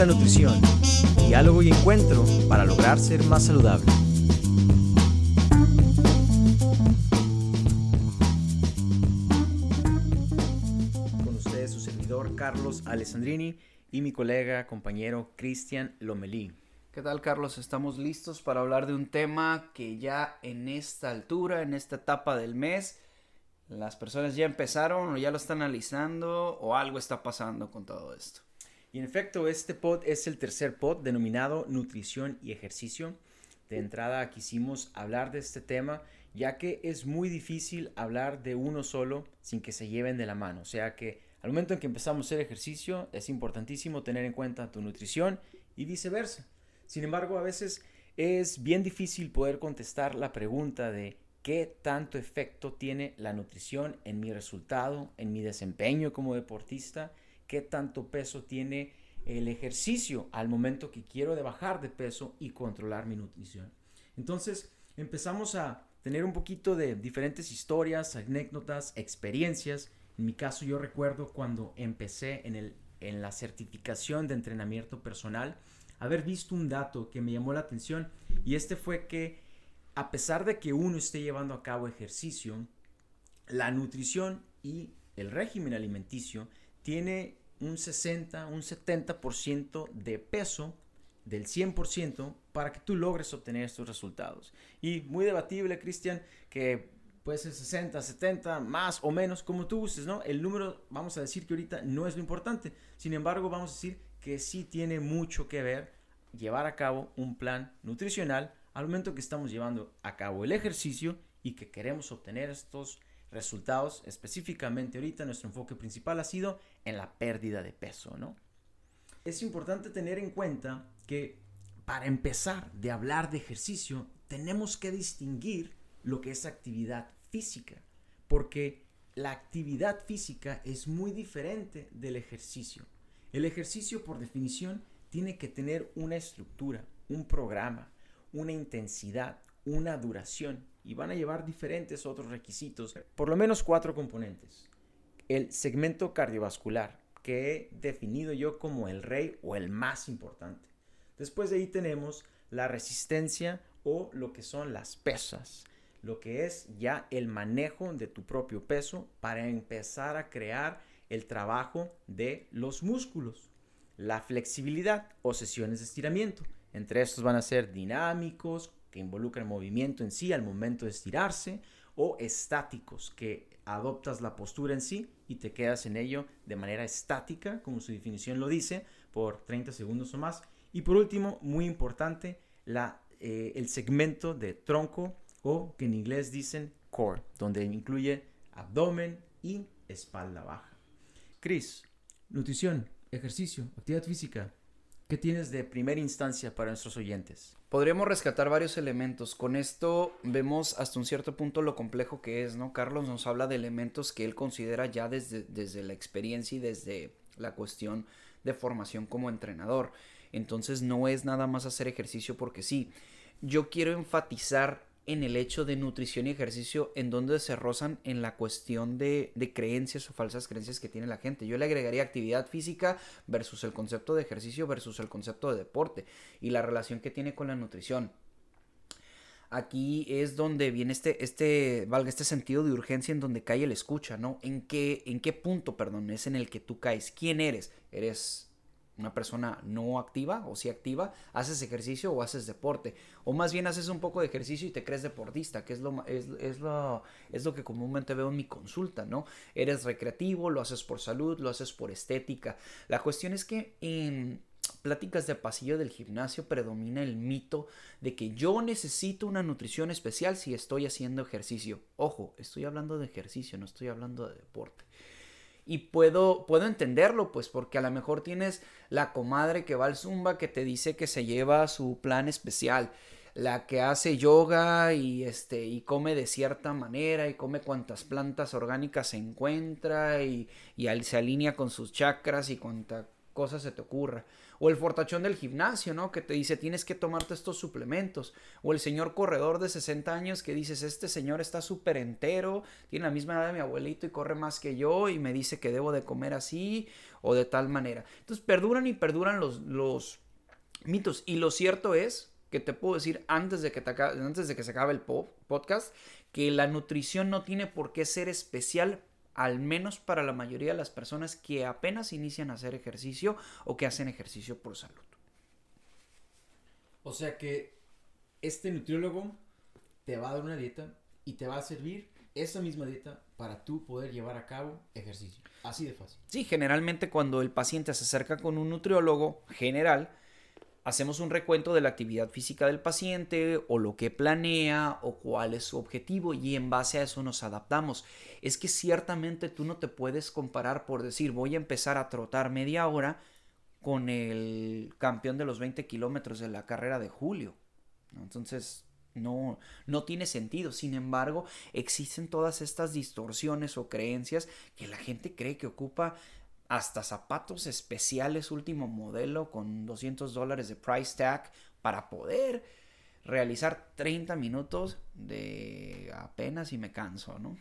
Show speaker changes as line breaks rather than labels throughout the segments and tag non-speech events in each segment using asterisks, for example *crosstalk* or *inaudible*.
la nutrición, diálogo y encuentro para lograr ser más saludable. Con ustedes su servidor Carlos Alessandrini y mi colega, compañero Cristian Lomelí.
¿Qué tal Carlos? Estamos listos para hablar de un tema que ya en esta altura, en esta etapa del mes, las personas ya empezaron o ya lo están analizando o algo está pasando con todo esto.
Y en efecto, este pod es el tercer pod denominado Nutrición y Ejercicio. De entrada quisimos hablar de este tema ya que es muy difícil hablar de uno solo sin que se lleven de la mano. O sea que al momento en que empezamos a hacer ejercicio es importantísimo tener en cuenta tu nutrición y viceversa. Sin embargo, a veces es bien difícil poder contestar la pregunta de qué tanto efecto tiene la nutrición en mi resultado, en mi desempeño como deportista, qué tanto peso tiene el ejercicio al momento que quiero de bajar de peso y controlar mi nutrición. Entonces empezamos a tener un poquito de diferentes historias, anécdotas, experiencias. En mi caso yo recuerdo cuando empecé en, el, en la certificación de entrenamiento personal, haber visto un dato que me llamó la atención y este fue que a pesar de que uno esté llevando a cabo ejercicio, la nutrición y el régimen alimenticio tiene un 60, un 70% de peso del 100% para que tú logres obtener estos resultados. Y muy debatible, Cristian, que puede ser 60, 70, más o menos, como tú gustes, ¿no? El número, vamos a decir que ahorita no es lo importante. Sin embargo, vamos a decir que sí tiene mucho que ver llevar a cabo un plan nutricional al momento que estamos llevando a cabo el ejercicio y que queremos obtener estos resultados, específicamente ahorita nuestro enfoque principal ha sido en la pérdida de peso, ¿no? Es importante tener en cuenta que para empezar de hablar de ejercicio tenemos que distinguir lo que es actividad física, porque la actividad física es muy diferente del ejercicio. El ejercicio por definición tiene que tener una estructura, un programa, una intensidad, una duración y van a llevar diferentes otros requisitos, por lo menos cuatro componentes. El segmento cardiovascular, que he definido yo como el rey o el más importante. Después de ahí tenemos la resistencia o lo que son las pesas, lo que es ya el manejo de tu propio peso para empezar a crear el trabajo de los músculos, la flexibilidad o sesiones de estiramiento. Entre estos van a ser dinámicos, que involucran movimiento en sí al momento de estirarse, o estáticos, que adoptas la postura en sí y te quedas en ello de manera estática, como su definición lo dice, por 30 segundos o más. Y por último, muy importante, la, eh, el segmento de tronco o que en inglés dicen core, donde incluye abdomen y espalda baja. Chris, nutrición, ejercicio, actividad física, ¿Qué tienes de primera instancia para nuestros oyentes?
Podríamos rescatar varios elementos. Con esto vemos hasta un cierto punto lo complejo que es, ¿no? Carlos nos habla de elementos que él considera ya desde, desde la experiencia y desde la cuestión de formación como entrenador. Entonces no es nada más hacer ejercicio porque sí. Yo quiero enfatizar en el hecho de nutrición y ejercicio en donde se rozan en la cuestión de, creencias o falsas creencias que tiene la gente. Yo le agregaría actividad física versus el concepto de ejercicio versus el concepto de deporte y la relación que tiene con la nutrición. Aquí es donde viene este, este, valga este sentido de urgencia en donde cae el escucha, ¿no? ¿En qué, en qué punto, perdón, es en el que tú caes? ¿Quién eres? ¿Eres una persona no activa o sí activa, haces ejercicio o haces deporte. O más bien haces un poco de ejercicio y te crees deportista, que es lo, es, es, lo, es lo que comúnmente veo en mi consulta, ¿no? Eres recreativo, lo haces por salud, lo haces por estética. La cuestión es que en pláticas de pasillo del gimnasio predomina el mito de que yo necesito una nutrición especial si estoy haciendo ejercicio. Ojo, estoy hablando de ejercicio, no estoy hablando de deporte. Y puedo, puedo entenderlo, pues, porque a lo mejor tienes la comadre que va al Zumba que te dice que se lleva su plan especial. La que hace yoga y este y come de cierta manera y come cuantas plantas orgánicas se encuentra y, y se alinea con sus chakras y cuanta cosa se te ocurra. O el fortachón del gimnasio, ¿no? Que te dice, tienes que tomarte estos suplementos. O el señor corredor de 60 años que dices, este señor está súper entero, tiene la misma edad de mi abuelito y corre más que yo y me dice que debo de comer así o de tal manera. Entonces perduran y perduran los, los mitos. Y lo cierto es que te puedo decir antes de que, antes de que se acabe el podcast, que la nutrición no tiene por qué ser especial al menos para la mayoría de las personas que apenas inician a hacer ejercicio o que hacen ejercicio por salud.
O sea que este nutriólogo te va a dar una dieta y te va a servir esa misma dieta para tú poder llevar a cabo ejercicio. Así de fácil.
Sí, generalmente cuando el paciente se acerca con un nutriólogo general, hacemos un recuento de la actividad física del paciente o lo que planea o cuál es su objetivo y en base a eso nos adaptamos. Es que ciertamente tú no te puedes comparar por decir voy a empezar a trotar media hora con el campeón de los 20 kilómetros de la carrera de julio. Entonces, no, no tiene sentido. Sin embargo, existen todas estas distorsiones o creencias que la gente cree que ocupa hasta zapatos especiales último modelo con 200 dólares de price tag para poder realizar 30 minutos de apenas y me canso, ¿no?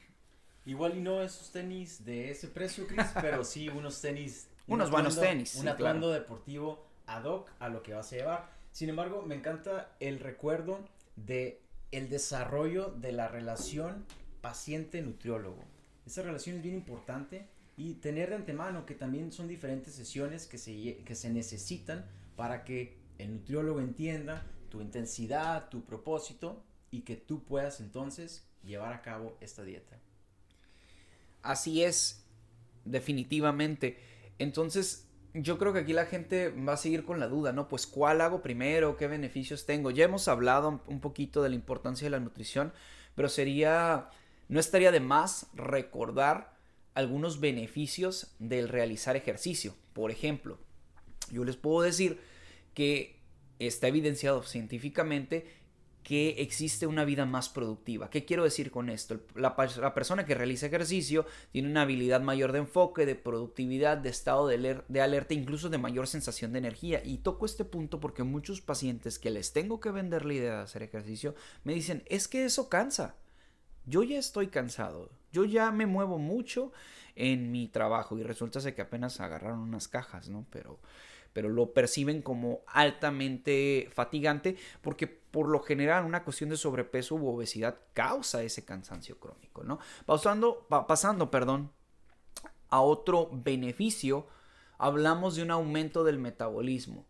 Igual y no esos tenis de ese precio, Chris, *laughs* pero sí unos tenis.
unos buenos tenis.
Un atuendo deportivo ad hoc a lo que vas a llevar. Sin embargo, me encanta el recuerdo de el desarrollo de la relación paciente-nutriólogo. Esa relación es bien importante y tener de antemano que también son diferentes sesiones que se, que se necesitan para que el nutriólogo entienda tu intensidad, tu propósito y que tú puedas entonces llevar a cabo esta dieta.
Así es, definitivamente. Entonces, yo creo que aquí la gente va a seguir con la duda, ¿no? Pues cuál hago primero, qué beneficios tengo. Ya hemos hablado un poquito de la importancia de la nutrición, pero sería, no estaría de más recordar algunos beneficios del realizar ejercicio. Por ejemplo, yo les puedo decir que está evidenciado científicamente que existe una vida más productiva. ¿Qué quiero decir con esto? La, persona que realiza ejercicio tiene una habilidad mayor de enfoque, de productividad, de estado de, de, alerta, incluso de mayor sensación de energía. Y toco este punto porque muchos pacientes que les tengo que vender la idea de hacer ejercicio me dicen, es que eso cansa. Yo ya estoy cansado. Yo ya me muevo mucho en mi trabajo y resulta que apenas agarraron unas cajas, ¿no? Pero, pero lo perciben como altamente fatigante porque por lo general una cuestión de sobrepeso u obesidad causa ese cansancio crónico, ¿no? Pasando, pasando, perdón, a otro beneficio, hablamos de un aumento del metabolismo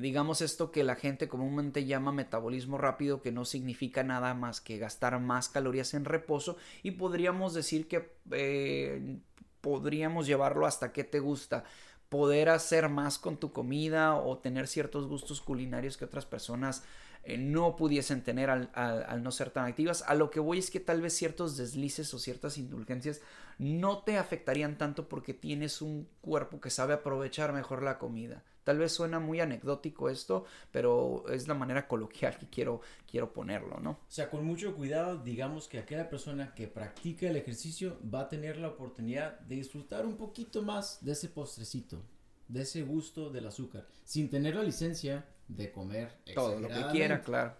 digamos esto que la gente comúnmente llama metabolismo rápido, que no significa nada más que gastar más calorías en reposo y podríamos decir que eh, podríamos llevarlo hasta que te gusta poder hacer más con tu comida o tener ciertos gustos culinarios que otras personas eh, no pudiesen tener al, al, no ser tan activas. A lo que voy es que tal vez ciertos deslices o ciertas indulgencias no te afectarían tanto porque tienes un cuerpo que sabe aprovechar mejor la comida. Tal vez suena muy anecdótico esto, pero es la manera coloquial que quiero, quiero ponerlo, ¿no?
O sea, con mucho cuidado, digamos que aquella persona que practica el ejercicio va a tener la oportunidad de disfrutar un poquito más de ese postrecito, de ese gusto del azúcar, sin tener la licencia de comer
todo lo que quiera, claro.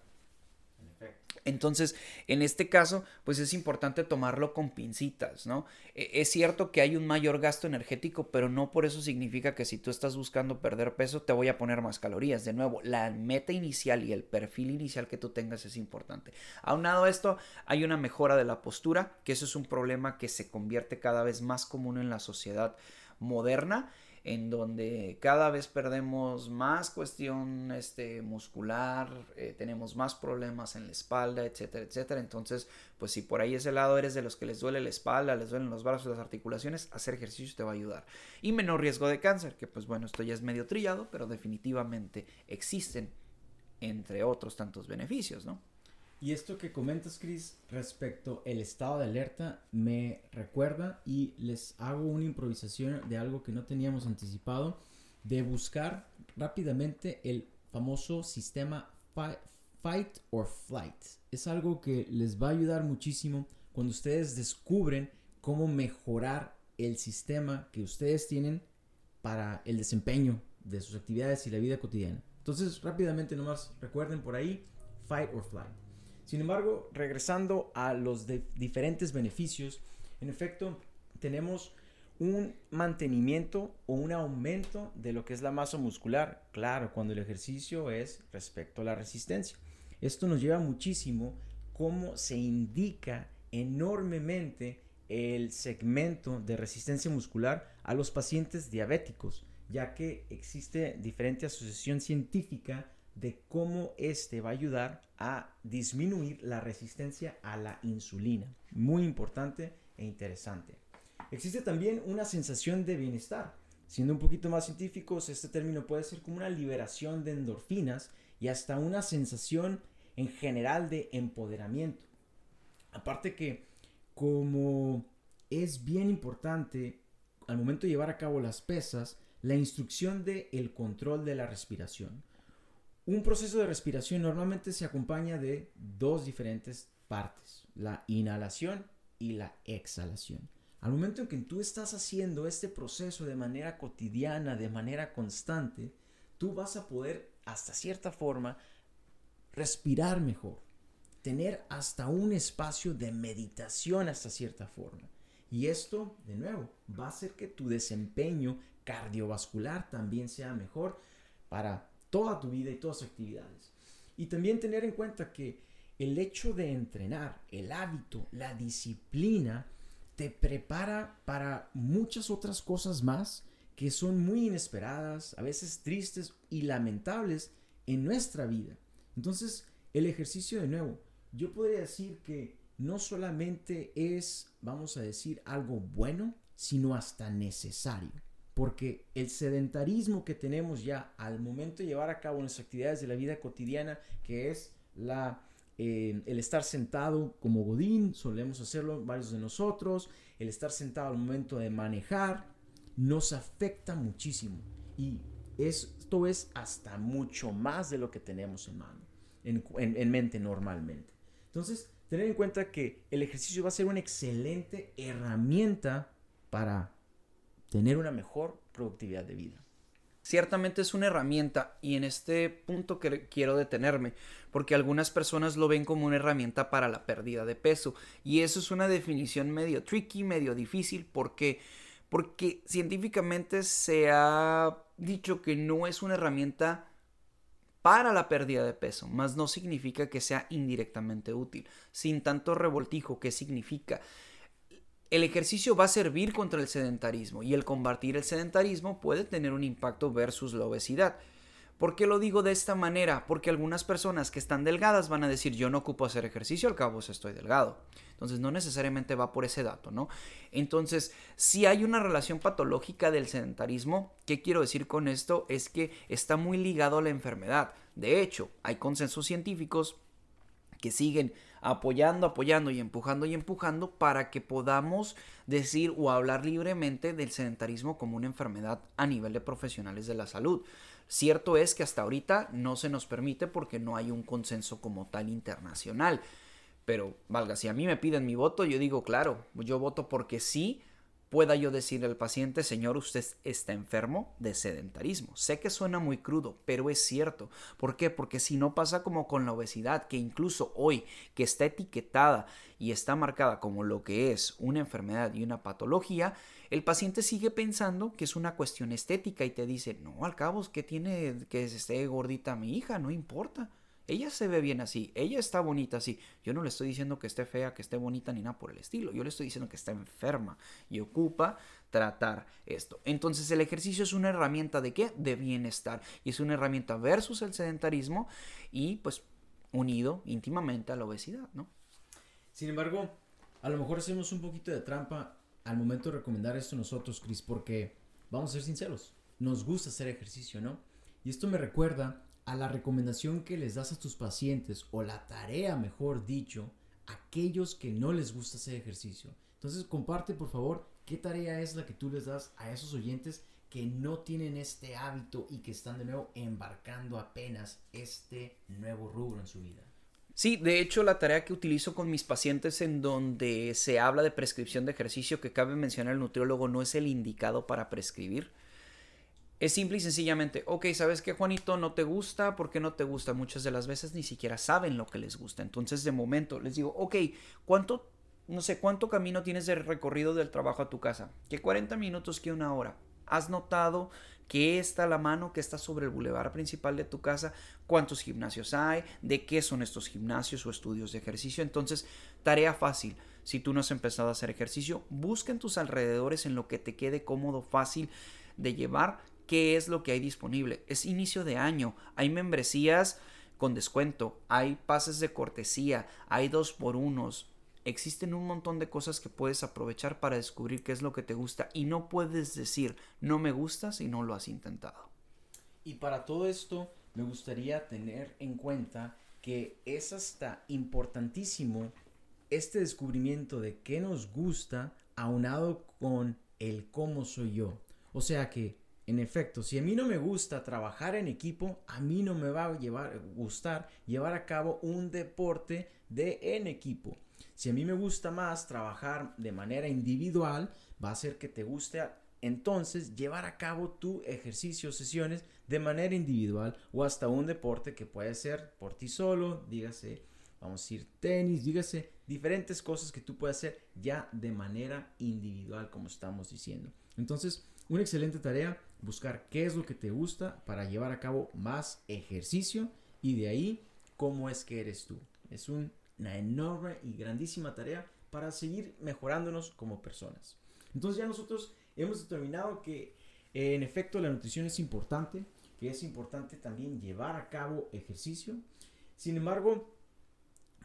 Entonces, en este caso, pues es importante tomarlo con pincitas, ¿no? E, es cierto que hay un mayor gasto energético, pero no por eso significa que si tú estás buscando perder peso, te voy a poner más calorías. De nuevo, la meta inicial y el perfil inicial que tú tengas es importante. Aunado a esto, hay una mejora de la postura, que eso es un problema que se convierte cada vez más común en la sociedad moderna en donde cada vez perdemos más cuestión este, muscular, eh, tenemos más problemas en la espalda, etcétera, etcétera. Entonces, pues si por ahí ese lado eres de los que les duele la espalda, les duelen los brazos, las articulaciones, hacer ejercicio te va a ayudar. Y menor riesgo de cáncer, que pues bueno, esto ya es medio trillado, pero definitivamente existen, entre otros tantos beneficios, ¿no?
Y esto que comentas, Chris, respecto el estado de alerta, me recuerda y les hago una improvisación de algo que no teníamos anticipado, de buscar rápidamente el famoso sistema Fight or Flight. Es algo que les va a ayudar muchísimo cuando ustedes descubren cómo mejorar el sistema que ustedes tienen para el desempeño de sus actividades y la vida cotidiana. Entonces, rápidamente nomás recuerden por ahí, fight or fly. Sin embargo, regresando a los diferentes beneficios, en efecto, tenemos un mantenimiento o un aumento de lo que es la masa muscular. Claro, cuando el ejercicio es respecto a la resistencia. Esto nos lleva muchísimo cómo se indica enormemente el segmento de resistencia muscular a los pacientes diabéticos, ya que existe diferente asociación científica de cómo este va a ayudar a disminuir la resistencia a la insulina. Muy importante e interesante. Existe también una sensación de bienestar. Siendo un poquito más científicos, este término puede ser como una liberación de endorfinas y hasta una sensación en general de empoderamiento. Aparte que como es bien importante al momento de llevar a cabo las pesas, la instrucción de el control de la respiración. Un proceso de respiración normalmente se acompaña de dos diferentes partes, la inhalación y la exhalación. Al momento en que tú estás haciendo este proceso de manera cotidiana, de manera constante, tú vas a poder, hasta cierta forma, respirar mejor, tener hasta un espacio de meditación hasta cierta forma. Y esto, de nuevo, va a hacer que tu desempeño cardiovascular también sea mejor para toda tu vida y todas tus actividades. Y también tener en cuenta que el hecho de entrenar, el hábito, la disciplina, te prepara para muchas otras cosas más que son muy inesperadas, a veces tristes y lamentables en nuestra vida. Entonces, el ejercicio de nuevo, yo podría decir que no solamente es, vamos a decir, algo bueno, sino hasta necesario. Porque el sedentarismo que tenemos ya al momento de llevar a cabo nuestras actividades de la vida cotidiana, que es la, eh, el estar sentado como Godín, solemos hacerlo varios de nosotros, el estar sentado al momento de manejar, nos afecta muchísimo. Y esto es hasta mucho más de lo que tenemos en mano, en mente normalmente. Entonces, tener en cuenta que el ejercicio va a ser una excelente herramienta para tener una mejor productividad de vida.
Ciertamente es una herramienta y en este punto quiero detenerme porque algunas personas lo ven como una herramienta para la pérdida de peso y eso es una definición medio tricky, medio difícil porque porque científicamente se ha dicho que no es una herramienta para la pérdida de peso, más no significa que sea indirectamente útil. Sin tanto revoltijo, ¿qué significa? El ejercicio va a servir contra el sedentarismo y el combatir el sedentarismo puede tener un impacto versus la obesidad. ¿Por qué lo digo de esta manera? Porque algunas personas que están delgadas van a decir yo no ocupo hacer ejercicio, al cabo estoy delgado. Entonces no necesariamente va por ese dato, ¿no? Entonces, si hay una relación patológica del sedentarismo, ¿qué quiero decir con esto? Es que está muy ligado a la enfermedad. De hecho, hay consensos científicos que siguen apoyando, apoyando y empujando y empujando para que podamos decir o hablar libremente del sedentarismo como una enfermedad a nivel de profesionales de la salud. Cierto es que hasta ahorita no se nos permite porque no hay un consenso como tal internacional. Pero, valga, si a mí me piden mi voto, yo digo, claro, yo voto porque sí pueda yo decirle al paciente, señor, usted está enfermo de sedentarismo. Sé que suena muy crudo, pero es cierto. ¿Por qué? Porque si no pasa como con la obesidad, que incluso hoy, que está etiquetada y está marcada como lo que es una enfermedad y una patología, el paciente sigue pensando que es una cuestión estética y te dice, no, al cabo, que tiene que esté gordita mi hija? No importa. Ella se ve bien así, ella está bonita así. Yo no le estoy diciendo que esté fea, que esté bonita ni nada por el estilo. Yo le estoy diciendo que está enferma y ocupa tratar esto. Entonces el ejercicio es una herramienta de qué? De bienestar. Y es una herramienta versus el sedentarismo y pues unido íntimamente a la obesidad, ¿no?
Sin embargo, a lo mejor hacemos un poquito de trampa al momento de recomendar esto nosotros, Chris, porque vamos a ser sinceros, nos gusta hacer ejercicio, ¿no? Y esto me recuerda a la recomendación que les das a tus pacientes o la tarea, mejor dicho, a aquellos que no les gusta hacer ejercicio. Entonces comparte por favor qué tarea es la que tú les das a esos oyentes que no tienen este hábito y que están de nuevo embarcando apenas este nuevo rubro en su vida.
Sí, de hecho la tarea que utilizo con mis pacientes en donde se habla de prescripción de ejercicio, que cabe mencionar el nutriólogo no es el indicado para prescribir, Es simple y sencillamente, ok, ¿sabes qué, Juanito? No te gusta, ¿por qué no te gusta? Muchas de las veces ni siquiera saben lo que les gusta. Entonces, de momento, les digo, ok, ¿cuánto, no sé, cuánto camino tienes de recorrido del trabajo a tu casa? ¿Qué 40 minutos, que una hora? ¿Has notado qué está la mano, qué está sobre el bulevar principal de tu casa? ¿Cuántos gimnasios hay? ¿De qué son estos gimnasios o estudios de ejercicio? Entonces, tarea fácil. Si tú no has empezado a hacer ejercicio, busca en tus alrededores en lo que te quede cómodo, fácil de llevar qué es lo que hay disponible. Es inicio de año, hay membresías con descuento, hay pases de cortesía, hay dos por unos. Existen un montón de cosas que puedes aprovechar para descubrir qué es lo que te gusta y no puedes decir no me gusta si no lo has intentado.
Y para todo esto me gustaría tener en cuenta que es hasta importantísimo este descubrimiento de qué nos gusta aunado con el cómo soy yo. O sea que en efecto, si a mí no me gusta trabajar en equipo, a mí no me va a llevar, gustar llevar a cabo un deporte de en equipo. Si a mí me gusta más trabajar de manera individual, va a ser que te guste entonces llevar a cabo tu ejercicio, sesiones de manera individual o hasta un deporte que puede ser por ti solo, dígase, vamos a decir tenis, dígase, diferentes cosas que tú puedes hacer ya de manera individual, como estamos diciendo. Entonces, una excelente tarea, buscar qué es lo que te gusta para llevar a cabo más ejercicio y de ahí cómo es que eres tú. Es una enorme y grandísima tarea para seguir mejorándonos como personas. Entonces ya nosotros hemos determinado que en efecto la nutrición es importante, que es importante también llevar a cabo ejercicio. Sin embargo,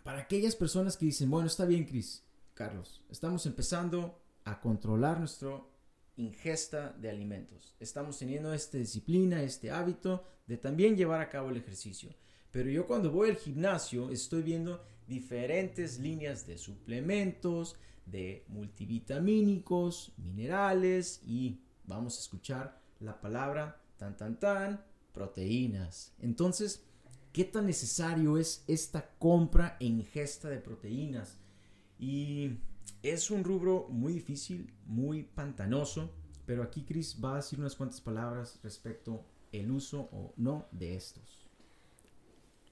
para aquellas personas que dicen, bueno, está bien, Cris, Carlos, estamos empezando a controlar nuestro ingesta de alimentos. Estamos teniendo esta disciplina, este hábito de también llevar a cabo el ejercicio. Pero yo cuando voy al gimnasio estoy viendo diferentes líneas de suplementos, de multivitamínicos, minerales y vamos a escuchar la palabra tan tan tan proteínas. Entonces, ¿qué tan necesario es esta compra e ingesta de proteínas? Y es un rubro muy difícil, muy pantanoso, pero aquí Chris va a decir unas cuantas palabras respecto el uso o no de estos.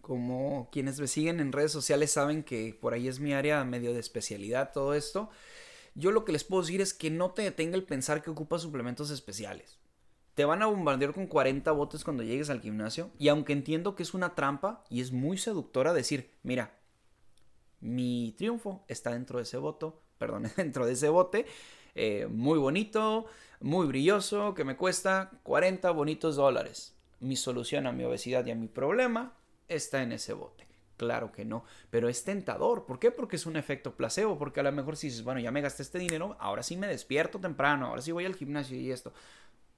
Como quienes me siguen en redes sociales saben que por ahí es mi área medio de especialidad todo esto. Yo lo que les puedo decir es que no te detenga el pensar que ocupas suplementos especiales. Te van a bombardear con 40 botes cuando llegues al gimnasio y aunque entiendo que es una trampa y es muy seductora decir, mira, mi triunfo está dentro de ese voto, perdón, *laughs* dentro de ese bote, eh, muy bonito, muy brilloso, que me cuesta 40 bonitos dólares. Mi solución a mi obesidad y a mi problema está en ese bote. Claro que no, pero es tentador. ¿Por qué? Porque es un efecto placebo. Porque a lo mejor si dices, bueno, ya me gasté este dinero, ahora sí me despierto temprano, ahora sí voy al gimnasio y esto.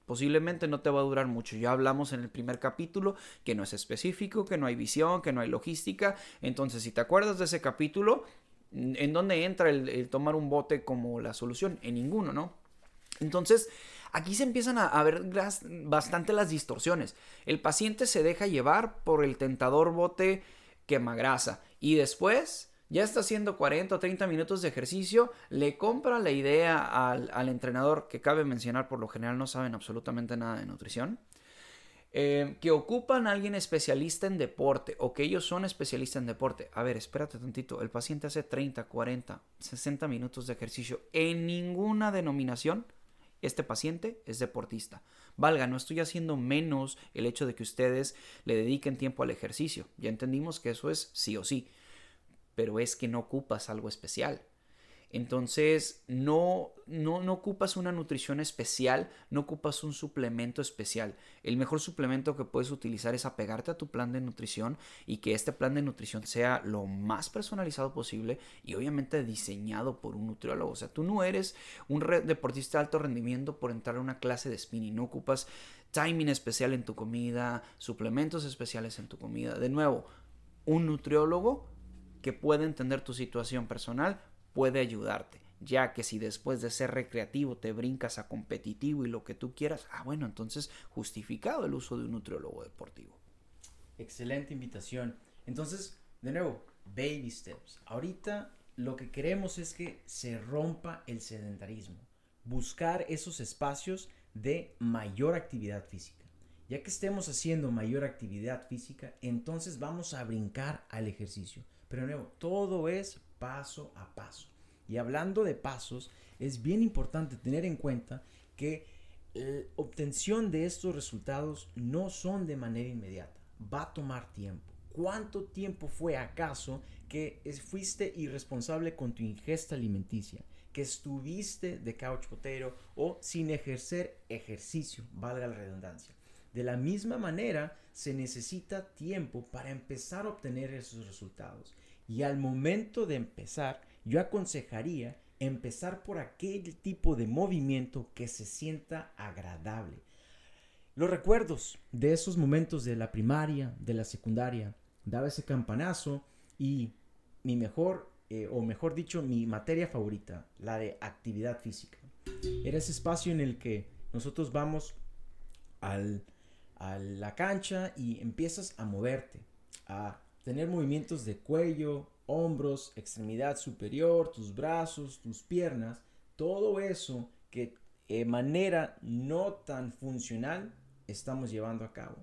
Posiblemente no te va a durar mucho. Ya hablamos en el primer capítulo que no es específico, que no hay visión, que no hay logística. Entonces, si te acuerdas de ese capítulo, ¿En dónde entra el, tomar un bote como la solución? En ninguno, ¿no? Entonces, aquí se empiezan a, ver bastante las distorsiones. El paciente se deja llevar por el tentador bote quemagrasa y después ya está haciendo 40 o 30 minutos de ejercicio, le compra la idea al, al entrenador, que cabe mencionar por lo general no saben absolutamente nada de nutrición, eh, que ocupan a alguien especialista en deporte o que ellos son especialistas en deporte. A ver, espérate tantito. El paciente hace 30, 40, 60 minutos de ejercicio. En ninguna denominación este paciente es deportista. Valga, no estoy haciendo menos el hecho de que ustedes le dediquen tiempo al ejercicio. Ya entendimos que eso es sí o sí. Pero es que no ocupas algo especial. Entonces, no, no, no, ocupas una nutrición especial, no ocupas un suplemento especial. El mejor suplemento que puedes utilizar es apegarte a tu plan de nutrición y que este plan de nutrición sea lo más personalizado posible y obviamente diseñado por un nutriólogo. O sea, tú no eres un deportista de alto rendimiento por entrar a una clase de spinning, no ocupas timing especial en tu comida, suplementos especiales en tu comida. De nuevo, un nutriólogo que puede entender tu situación personal puede ayudarte, ya que si después de ser recreativo te brincas a competitivo y lo que tú quieras, ah bueno, entonces justificado el uso de un nutriólogo deportivo.
Excelente invitación. Entonces, de nuevo, baby steps. Ahorita lo que queremos es que se rompa el sedentarismo, buscar esos espacios de mayor actividad física. Ya que estemos haciendo mayor actividad física, entonces vamos a brincar al ejercicio. Pero de nuevo, todo es paso a paso. Y hablando de pasos, es bien importante tener en cuenta que la obtención de estos resultados no son de manera inmediata. Va a tomar tiempo. ¿Cuánto tiempo fue acaso que fuiste irresponsable con tu ingesta alimenticia? Que estuviste de couch potato o sin ejercer ejercicio, valga la redundancia. De la misma manera, se necesita tiempo para empezar a obtener esos resultados. Y al momento de empezar, yo aconsejaría empezar por aquel tipo de movimiento que se sienta agradable. Los recuerdos de esos momentos de la primaria, de la secundaria, daba ese campanazo y mi mejor, eh, o mejor dicho, mi materia favorita, la de actividad física. Era ese espacio en el que nosotros vamos al, a la cancha y empiezas a moverte, a tener movimientos de cuello, hombros, extremidad superior, tus brazos, tus piernas, todo eso que de manera no tan funcional estamos llevando a cabo.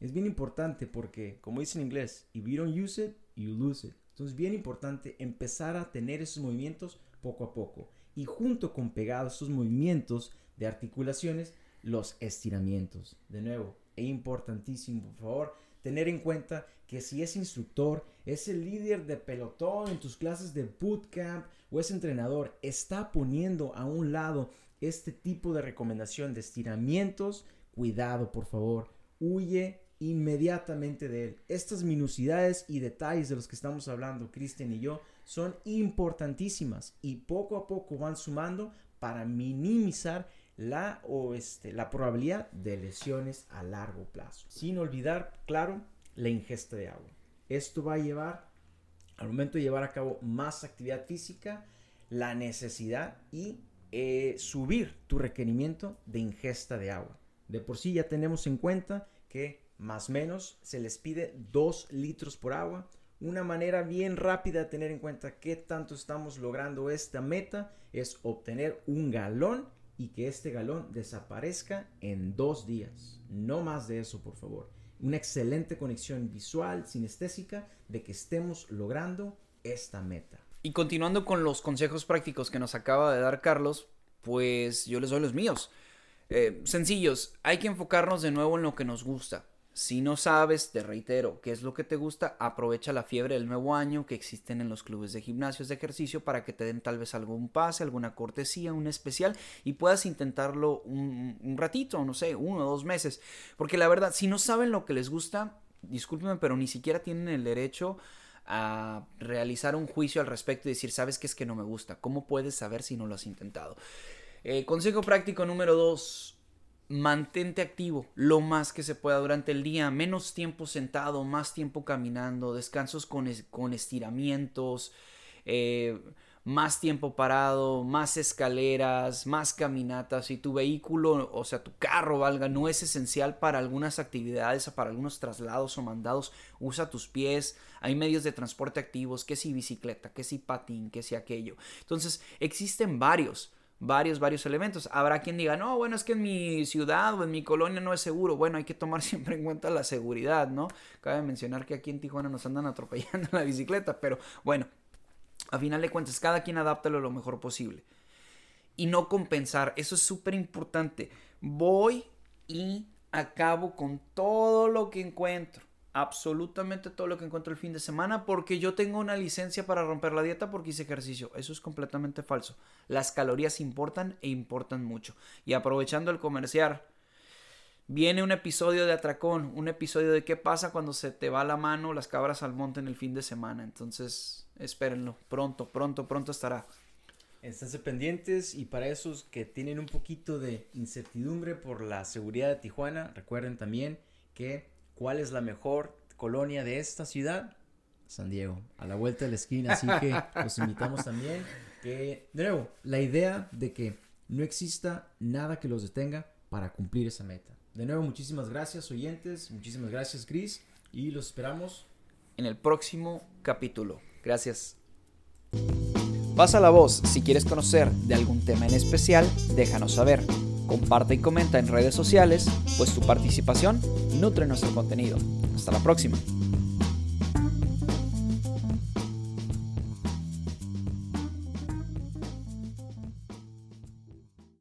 Es bien importante porque, como dice en inglés, if you don't use it, you lose it. Entonces, es bien importante empezar a tener esos movimientos poco a poco. Y junto con pegados esos movimientos de articulaciones, los estiramientos. De nuevo, es importantísimo, por favor, tener en cuenta que si es instructor, es el líder de pelotón en tus clases de bootcamp o es entrenador, está poniendo a un lado este tipo de recomendación de estiramientos, cuidado por favor, huye inmediatamente de él. Estas minucidades y detalles de los que estamos hablando, Cristian y yo, son importantísimas y poco a poco van sumando para minimizar la, o este, la probabilidad de lesiones a largo plazo. Sin olvidar, claro, la ingesta de agua. Esto va a llevar, al momento de llevar a cabo más actividad física, la necesidad y eh, subir tu requerimiento de ingesta de agua. De por sí ya tenemos en cuenta que más o menos se les pide 2 litros por agua. Una manera bien rápida de tener en cuenta qué tanto estamos logrando esta meta es obtener un galón y que este galón desaparezca en dos días. No más de eso, por favor. Una excelente conexión visual, sinestésica, de que estemos logrando esta meta.
Y continuando con los consejos prácticos que nos acaba de dar Carlos, pues yo les doy los míos. Eh, sencillos, hay que enfocarnos de nuevo en lo que nos gusta. Si no sabes, te reitero, qué es lo que te gusta, aprovecha la fiebre del nuevo año que existen en los clubes de gimnasios de ejercicio para que te den tal vez algún pase, alguna cortesía, un especial y puedas intentarlo un, ratito, no sé, uno o dos meses. Porque la verdad, si no saben lo que les gusta, discúlpenme, pero ni siquiera tienen el derecho a realizar un juicio al respecto y decir, sabes que es que no me gusta. ¿Cómo puedes saber si no lo has intentado? Eh, consejo práctico número dos mantente activo lo más que se pueda durante el día, menos tiempo sentado, más tiempo caminando, descansos con, con estiramientos, eh, más tiempo parado, más escaleras, más caminatas. Si tu vehículo, o sea, tu carro, valga, no es esencial para algunas actividades, para algunos traslados o mandados, usa tus pies. Hay medios de transporte activos, que si bicicleta, que si patín, que si aquello. Entonces, existen varios varios, varios elementos. Habrá quien diga, no, bueno, es que en mi ciudad o en mi colonia no es seguro. Bueno, hay que tomar *laughs* siempre en cuenta la seguridad, ¿no? Cabe mencionar que aquí en Tijuana nos andan atropellando *laughs* la bicicleta, pero bueno, a final de cuentas, cada quien adáptalo lo mejor posible. Y no compensar, eso es súper importante. Voy y acabo con todo lo que encuentro absolutamente todo lo que encuentro el fin de semana porque yo tengo una licencia para romper la dieta porque hice ejercicio. Eso es completamente falso. Las calorías importan e importan mucho. Y aprovechando el comercial, viene un episodio de Atracón, un episodio de qué pasa cuando se te va la mano las cabras al monte en el fin de semana. Entonces, espérenlo. Pronto, pronto, pronto estará.
Esténse pendientes y para esos que tienen un poquito de incertidumbre por la seguridad de Tijuana, recuerden también que ¿Cuál es la mejor colonia de esta ciudad? San Diego, a la vuelta de la esquina. Así que *laughs* los invitamos también. Que, de nuevo, la idea de que no exista nada que los detenga para cumplir esa meta. De nuevo, muchísimas gracias, oyentes. Muchísimas gracias, Chris. Y los esperamos
en el próximo capítulo. Gracias. Pasa la voz. Si quieres conocer de algún tema en especial, déjanos saber. Comparte y comenta en redes sociales, pues tu participación nutre nuestro contenido. Hasta la próxima.